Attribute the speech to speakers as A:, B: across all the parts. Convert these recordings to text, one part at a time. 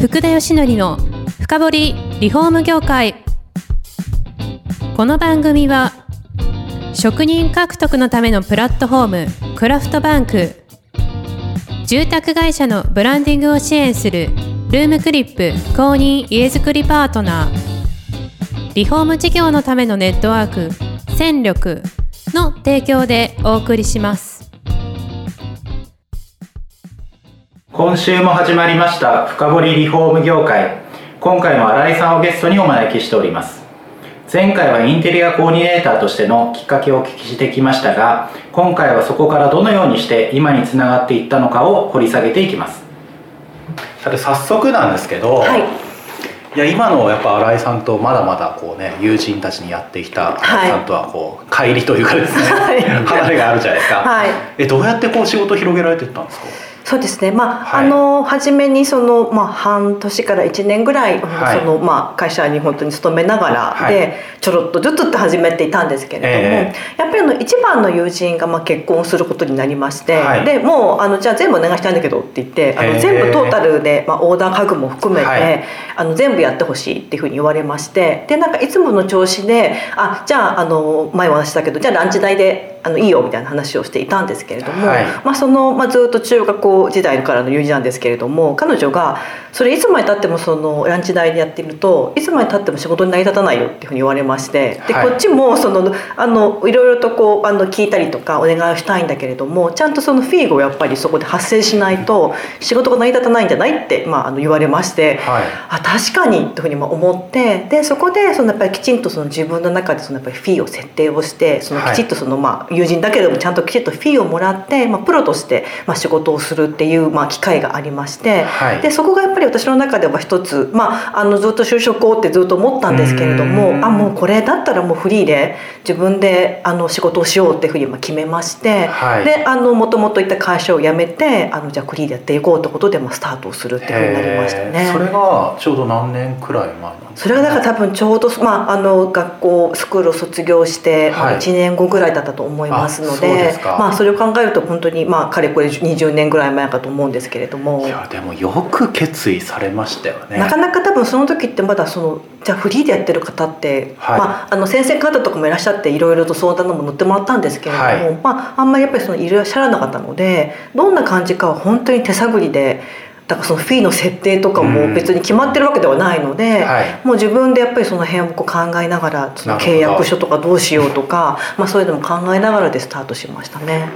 A: 福田義則の深掘りリフォーム業界。この番組は職人獲得のためのプラットフォームクラフトバンク。住宅会社のブランディングを支援するルームクリップ公認家づくりパートナー。リフォーム事業のためのネットワーク戦力の提供でお送りします。
B: 今週も始まりました深掘りリフォーム業界。今回も新井さんをゲストにお招きしております。前回はインテリアコーディネーターとしてのきっかけをお聞きしてきましたが今回はそこからどのようにして今につながっていったのかを掘り下げていきます。さて早速なんですけど、
C: はい、
B: いや今のやっぱ新井さんとまだまだこうね友人たちにやってきた新井さんとはこう、乖離というかですね、
C: はい。
B: 離れがあるじゃないですか、
C: はい。
B: えどうやってこう仕事を広げられていったんですか？
C: そうですね。まあ、
B: はい。
C: あの初めにそのまあ半年から1年ぐらい、
B: はい。
C: そのまあ会社に本当に勤めながらで、
B: はい。
C: ちょろっとずつって始めていたんですけれども、
B: え
C: やっぱりあの一番の友人がまあ結婚することになりまして、
B: はい。
C: でもうあのじゃあ全部お願いしたいんだけどって言って、あ
B: ええ。
C: の全部トータルでまあオーダー家具も含めて、
B: はい。
C: あの全部やってほしいっていうふうに言われまして、でなんかいつもの調子で、あじゃああの前お話ししたけど、じゃあランチ代であのいいよみたいな話をしていたんですけれども、
B: はい。
C: まあ、その、まあ、ずっと中学校時代からの友人なんですけれども彼女がそれいつまでたってもそのランチ代でやってるといつまでたっても仕事に成り立たないよっていうふうに言われましてで、
B: はい。
C: こっちもそのあのいろいろとこうあの聞いたりとかお願いをしたいんだけれどもちゃんとそのフィーゴをやっぱりそこで発生しないと仕事が成り立たないんじゃないって、まあ、あの言われまして。
B: はい。
C: あ確かにというふうにまあ思ってでそこでそのやっぱりきちんとその自分の中でそのやっぱりフィーを設定をしてその
B: はい。
C: きちっとそのまあ友人だけでもちゃんときちっとフィーをもらって、まあ、プロとしてまあ仕事をするっていうまあ機会がありまして、
B: はい。
C: でそこがやっぱり私の中では一つ、まあ、あのずっと就職をってずっと思ったんですけれど
B: う
C: も
B: ん。
C: あもうこれだったらもうフリーで自分であの仕事をしようっていうふうにまあ決めまして、
B: はい。
C: であのもともといた会社を辞めてあのじゃあフリーでやっていこうってことでまあスタートをするっていうふうになりましたね。
B: それがちょうど何年くらい前なんです
C: それがだから多分ちょうど、まあ、あの学校スクールを卒業して
B: はい。
C: 1年後ぐらいだったと思いますの
B: で
C: まあ、それを考えると本当に、まあ、かれこれ20年ぐらい前かと思うんですけれども。
B: いやでもよく決意されましたよね。
C: なかなか多分その時ってまだそのじゃあフリーでやってる方って、
B: はい。
C: まあ、あの先生方とかもいらっしゃっていろいろと相談のも乗ってもらったんですけれども、
B: はい。
C: まあ、あんまりやっぱりそのいらっしゃらなかったのでどんな感じかは本当に手探りでだからそのフィーの設定とかも別に決まってるわけではないので、
B: はい。
C: もう自分でやっぱりその辺をこう考えながらその契約書とかどうしようとか、まあ、そういうのも考えながらでスタートしましたね。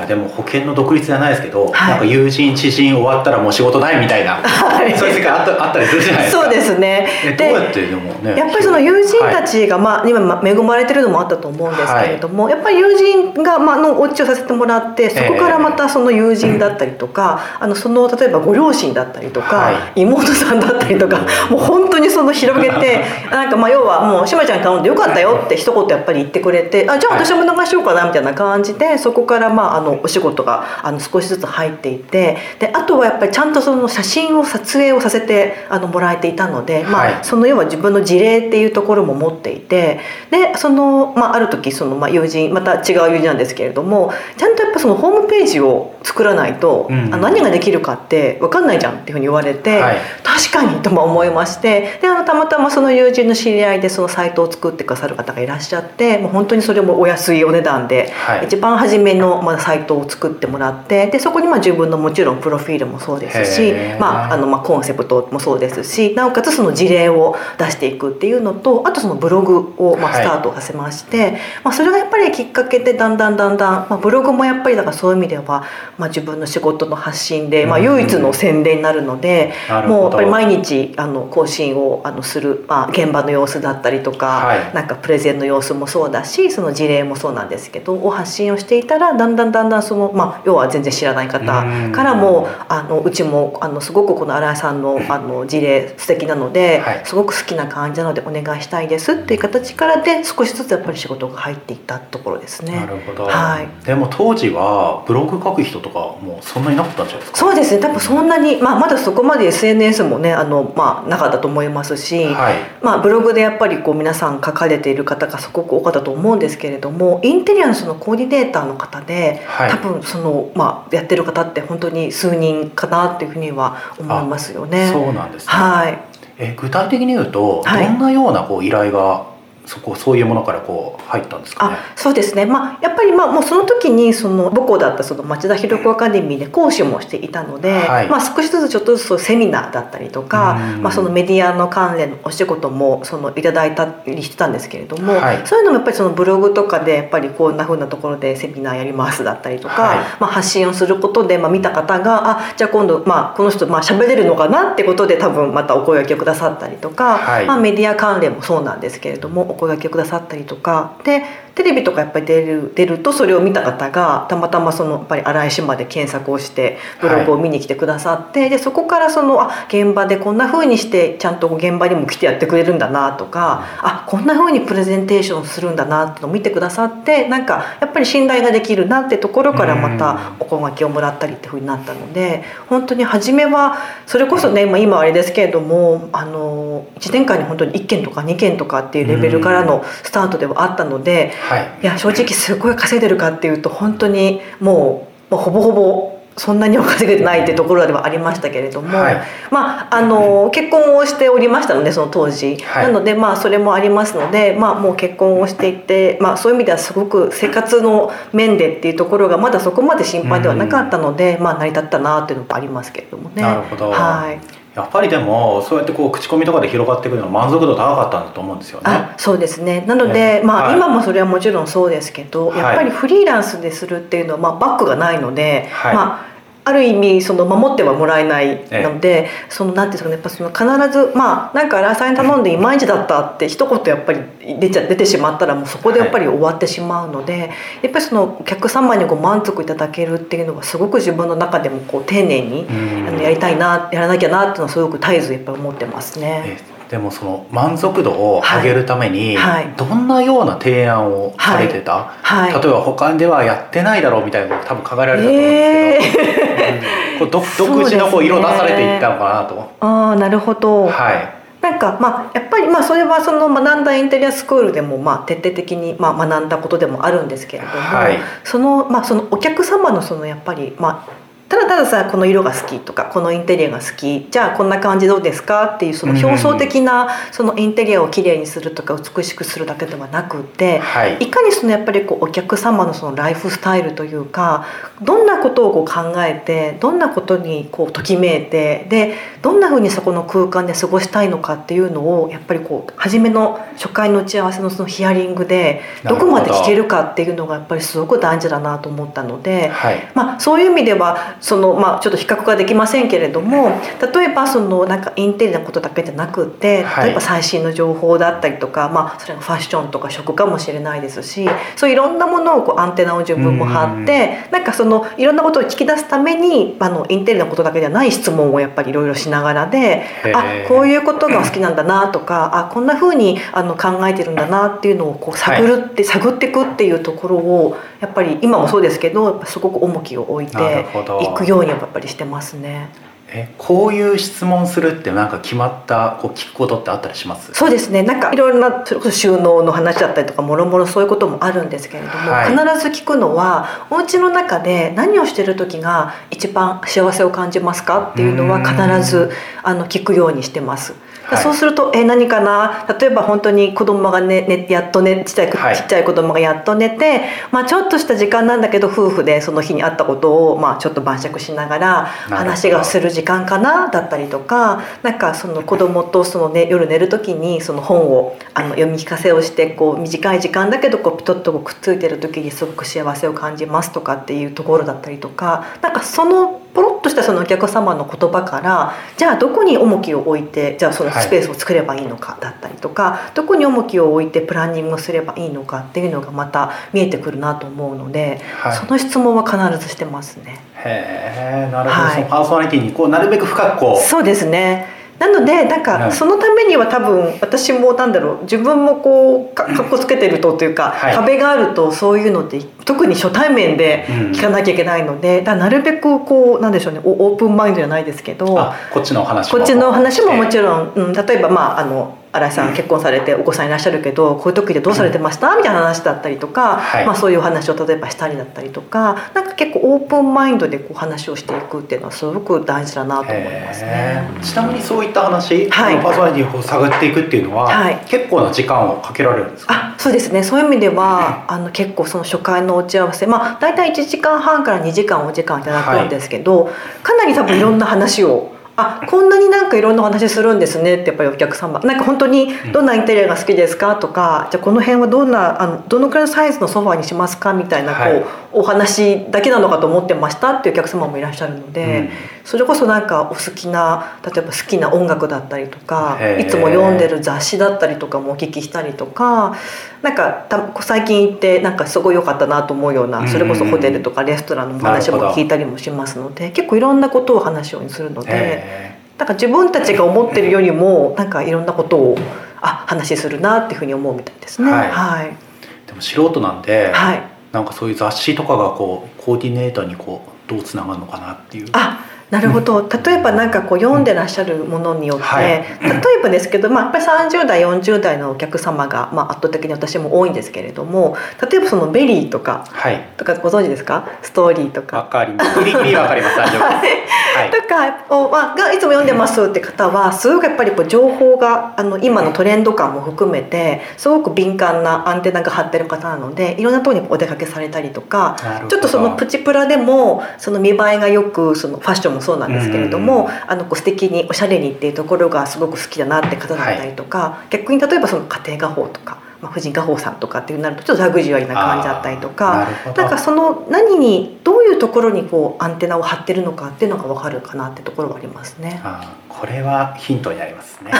B: いやでも保険の独立じゃないですけど、
C: はい。
B: なんか友人知人終わったらもう仕事ないみたいな、
C: はい。
B: そういう世界あったあったりするじゃないですか。
C: そうですね。
B: えどうやってでもね
C: やっぱりその友人たちが、まあ、今まあ恵まれてるのもあったと思うんですけれども、やっぱり友人が、まあ、のお家をさせてもらってそこからまたその友人だったりとか、あのその例えばご両親だったりとか、
B: は
C: 妹さんだったりとかもう本当にその広げて なんかまあ要はもう「しまちゃんに頼んでよかったよ」って一言やっぱり言ってくれて「あじゃあ私もお願いしようかな」みたいな感じでそこからまああのお仕事があの少しずつ入っていってであとはやっぱりちゃんとその写真を撮影をさせてあのもらえていたので、まあ
B: はい。
C: その要は自分の事例っていうところも持っていてでその、まあ、ある時その、まあ、友人また違う友人なんですけれどもちゃんとやっぱそのホームページを作らないと、
B: うん。
C: あ何ができるかって分かんないじゃんっていうふうに言われて、
B: はい。
C: 確かにとも思いましてであのたまたまその友人の知り合いでそのサイトを作ってくださる方がいらっしゃってもう本当にそれもお安いお値段で、
B: はい。
C: 一番初めのまあサイトを作ってもらってでそこにまあ自分のもちろんプロフィールもそうですしまあ、あのまあコンセプトもそうですしなおかつその事例を出していくっていうのとあとそのブログをまあ
B: はい。
C: スタートさせまして、まあ、それがやっぱりきっかけでだんだんだんだん、まあ、ブログもやっぱりだからそういう意味では、まあ、自分の仕事の発信で、まあ、
B: うん
C: 唯一の宣伝になるので、
B: なるほど。
C: もうやっぱり毎日あの更新をあのする、まあ、現場の様子だったりとか、
B: はい。
C: なんかプレゼンの様子もそうだしその事例もそうなんですけどを発信をしていたらだんだんだんだんその、まあ、要は全然知らない方
B: うん。
C: からもあのうちもあのすごくこの新井さんのあの事例素敵なので、
B: はい。
C: すごく好きな感じなのでお願いしたいですっていう形からで少しずつやっぱり仕事が入っていったところですね。
B: なるほど、
C: はい。
B: でも当時はブログ書く人とかもうそんなにいなかったんじゃないですか？
C: そうですね。多分そんなに、まあ、まだそこまで SNS ももねあの、まあ、なかったと思いますし、
B: はい。
C: まあ、ブログでやっぱりこう皆さん書かれている方がすごく多かったと思うんですけれどもインテリアのそのコーディネーターの方で、
B: はい。
C: 多分その、まあ、やってる方って本当に数人かなっていうふうには思いますよね。
B: そうなんですね、
C: はい。
B: え具体的に言うと、
C: はい。
B: どんなようなこう依頼がそこそういうものからこう入ったんですかね？
C: あそうですね、まあ、やっぱりまあもうその時にその母校だったその町田弘子アカデミーで講師もしていたので、
B: はい。
C: まあ、少しずつちょっとずつセミナーだったりとか、
B: うん。
C: まあ、そのメディアの関連のお仕事もそのいただいたりしてたんですけれども、
B: はい。
C: そういうのもやっぱりそのブログとかでやっぱりこんな風なところでセミナーやりますだったりとか、
B: はい。
C: まあ、発信をすることで、まあ、見た方があじゃあ今度、まあ、この人まあ喋れるのかなってことで多分またお声掛けをくださったりとか、
B: はい。
C: まあ、メディア関連もそうなんですけれどもお声掛けくださったりとか。でテレビとかやっぱり出る出るとそれを見た方がたまたまそのやっぱり新井島で検索をしてブログを見に来てくださって、でそこからそのあ現場でこんな風にしてちゃんと現場にも来てやってくれるんだなとかあこんな風にプレゼンテーションするんだなっていうのを見てくださってなんかやっぱり信頼ができるなってところからまたお声掛けをもらったりっていう風になったので本当に初めはそれこそね、まあ、今はあれですけれどもあの1年間に本当に1件とか2件とかっていうレベルからのスタートではあったので。
B: はい。
C: いや正直すごい稼いでるかっていうと本当にもう、まあ、ほぼほぼそんなには稼げてないってところではありましたけれども、
B: はい。
C: まああの結婚をしておりましたのでその当時、
B: はい。
C: なのでまあそれもありますので、まあ、もう結婚をしていて、まあ、そういう意味ではすごく生活の面でっていうところがまだそこまで心配ではなかったので、まあ、成り立ったなっていうのもありますけれどもね。
B: なるほど。
C: はい
B: やっぱりでもそうやってこう口コミとかで広がっていくのは満足度高かったんだと思うんですよね。
C: あそうですね。なので、
B: ね
C: まあ、
B: はい。
C: 今もそれはもちろんそうですけど、
B: はい
C: やっぱりフリーランスでするっていうのは、まあ、バックがないので、
B: はい。
C: まあある意味その守ってはもらえないので、そのなんていうんですかねやっぱその必ずまあなんか荒井さんに頼んでいまいちだったって一言やっぱり出ちゃ出てしまったらもうそこでやっぱり終わってしまうので、やっぱりそのお客様にご満足いただけるっていうのがすごく自分の中でもこう丁寧に
B: うん。
C: あのやりたいなやらなきゃなっていうのはすごく絶えずやっぱり思ってますね。
B: えでもその満足度を上げるために、
C: はい。はい
B: どんなような提案をされてた、
C: はい。
B: 例えば他ではやってないだろうみたいなこと多分考えられたと思うんですけど、うん。こう独独自のこう色出されていったのかなと。
C: ああなるほど、
B: はい。
C: なんかまあやっぱりまあそれはその学んだインテリアスクールでもまあ徹底的にまあ学んだことでもあるんですけれども、
B: はい。
C: そのまあそのお客様のそのやっぱりまあただたださこの色が好きとかこのインテリアが好きじゃあこんな感じどうですかっていうその表層的なそのインテリアをきれいにするとか美しくするだけではなくて、
B: はい。
C: いかにそのやっぱりこうお客様のそのライフスタイルというかどんなことをこう考えてどんなことにこうときめいてでどんなふうにそこの空間で過ごしたいのかっていうのをやっぱりこう初めの初回の打ち合わせのそのヒアリングで
B: ど
C: こまで聞けるかっていうのがやっぱりすごく大事だなと思ったので。
B: はい。
C: まあ、そういう意味ではその、まあ、ちょっと比較ができませんけれども例えばそのなんかインテリアのことだけじゃなくて
B: はい。
C: 例えば最新の情報だったりとか、まあ、それがファッションとか食かもしれないですしそういういろんなものをこうアンテナを自分も張ってなんかそのいろんなことを聞き出すためにあのインテリアのことだけじゃない質問をやっぱりいろいろしながらであこういうことが好きなんだなとかあこんな風にあの考えてるんだなっていうのをこう探るって、探っていくっていうところをやっぱり今もそうですけどやっぱすごく重きを置いて
B: なるほど
C: いくようにやっぱりしてますね。
B: えこういう質問するってなんか決まったこう聞くことってあったりします？
C: そうですねなんかいろいろなそれこそ収納の話だったりとかもろもろそういうこともあるんですけれども、
B: はい
C: 必ず聞くのはお家の中で何をしてる時が一番幸せを感じますかっていうのは必ずあの聞くようにしてます。
B: はい。
C: そうすると「え何かな?」例えば本当に子供がねねやっとねちっちゃい、
B: はい。
C: ちっちゃい子供がやっと寝て、まあ、ちょっとした時間なんだけど夫婦でその日にあったことを、まあ、ちょっと晩酌しながら話がする時間かな？だったりとかなんかその子供とその、ね、夜寝る時にその本をあの読み聞かせをしてこう短い時間だけどこうピトッとこうくっついてる時にすごく幸せを感じますとかっていうところだったりとかなんかそのポロッとしたそのお客様の言葉からじゃあどこに重きを置いてじゃあそのスペースを作ればいいのかだったりとか、どこに重きを置いてプランニングをすればいいのかっていうのがまた見えてくるなと思うので、
B: はい。
C: その質問は必ずしてますね。
B: へえなるほど、
C: はい。
B: パーソナリティにこうなるべく深くこう
C: そうですねなのでなん
B: はい。
C: かそのためには多分私もなんだろう自分もこうか かっこつけてるとというか、
B: はい。
C: 壁があるとそういうのって特に初対面で聞かなきゃいけないので、だからなるべくこうなんでしょうねおオープンマインドじゃないですけど
B: あこっちのお話も。
C: こっちの話ももち
B: ろん、
C: うん、例えばまああの新井さん結婚されてお子さんいらっしゃるけどこういう時でどうされてました？みたいな話だったりとか、
B: はい。
C: まあ、そういうお話を例えばしたりだったりとかなんか結構オープンマインドでこう話をしていくっていうのはすごく大事だなと思いますね。
B: ちなみにそういった話、
C: はい。
B: パーソナリティを探っていくっていうのは、
C: はい。
B: 結構な時間をかけられるんですか？
C: あそうですね。そういう意味ではあの結構その初回の打ち合わせまあ大体1時間半から2時間お時間いただくんですけど、かなり多分いろんな話を。あこんなになんかいろんなお話するんですねってやっぱりお客様。なんか本当にどんなインテリアが好きですか？とかじゃあこの辺はどんなあのどのくらいのサイズのソファーにしますか？みたいなこう、
B: はい。
C: お話だけなのかと思ってましたっていうお客様もいらっしゃるので、
B: うん
C: それこそなんかお好きな例えば好きな音楽だったりとかいつも読んでる雑誌だったりとかもお聞きしたりとかなんかた最近行ってなんかすごい良かったなと思うようなんそれこそホテルとかレストランのお話も聞いたりもしますので結構いろんなことを話すようにするので
B: へ
C: なんか自分たちが思ってるよりもなんかいろんなことをあ話しするなっていうふうに思うみたいですね。
B: は
C: はい。い、はい。
B: ーでも素人なんで、
C: はい。
B: なんかそういう雑誌とかがこうコーディネーターにこうどうつながるのかなっていう。
C: あなるほど。例えばなんかこう読んでらっしゃるものによって、
B: はい。
C: 例えばですけど、まあ、やっぱり30代40代のお客様が、まあ、圧倒的に私も多いんですけれども例えばその VERY とか
B: はい。
C: とかご存知ですか？ STORY と
B: わ
C: か。
B: かります。ギリギリわかります大丈夫ですはい。
C: とかを、まあ、がいつも読んでますって方はすごくやっぱりこう情報があの今のトレンド感も含めてすごく敏感なアンテナが張ってる方なのでいろんなところにお出かけされたりとかちょっとそのプチプラでもその見栄えがよくそのファッションもそうなんですけれども、あのこう素敵におしゃれにっていうところがすごく好きだなって方だったりとか、逆に例えばその家庭画報とか、まあ、婦人画報さんとかっていうなるとちょっとラグジュアリーな感じだったりとか
B: な
C: んかその何にどういうところにこうアンテナを張ってるのかっていうのが分かるかなってところはありますね。
B: これはヒントになりますね。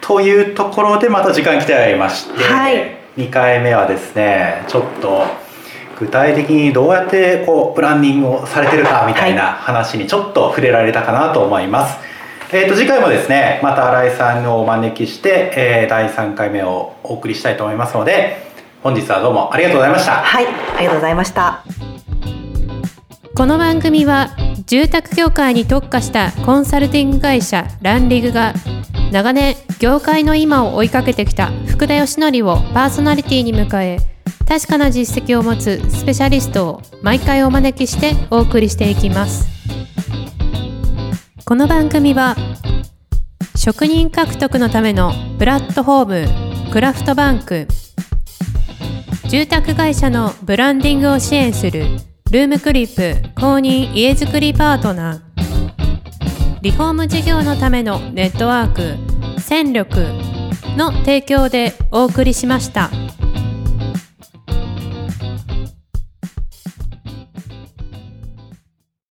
B: というところでまた時間来てありまして、
C: はい。
B: 2回目はですねちょっと具体的にどうやってこうプランニングをされてるかみたいな話にちょっと触れられたかなと思います。えー、と次回もですねまた新井さんをお招きして、えー第3回目をお送りしたいと思いますので本日はどうもありがとうございました。
C: はい、ありがとうございました。
A: この番組は住宅業界に特化したコンサルティング会社ランリグが長年業界の今を追いかけてきた福田義則をパーソナリティに迎え確かな実績を持つスペシャリストを毎回お招きしてお送りしていきます。この番組は職人獲得のためのプラットフォームクラフトバンク。住宅会社のブランディングを支援するルームクリップ公認家づくりパートナー。リフォーム事業のためのネットワーク戦力の提供でお送りしました。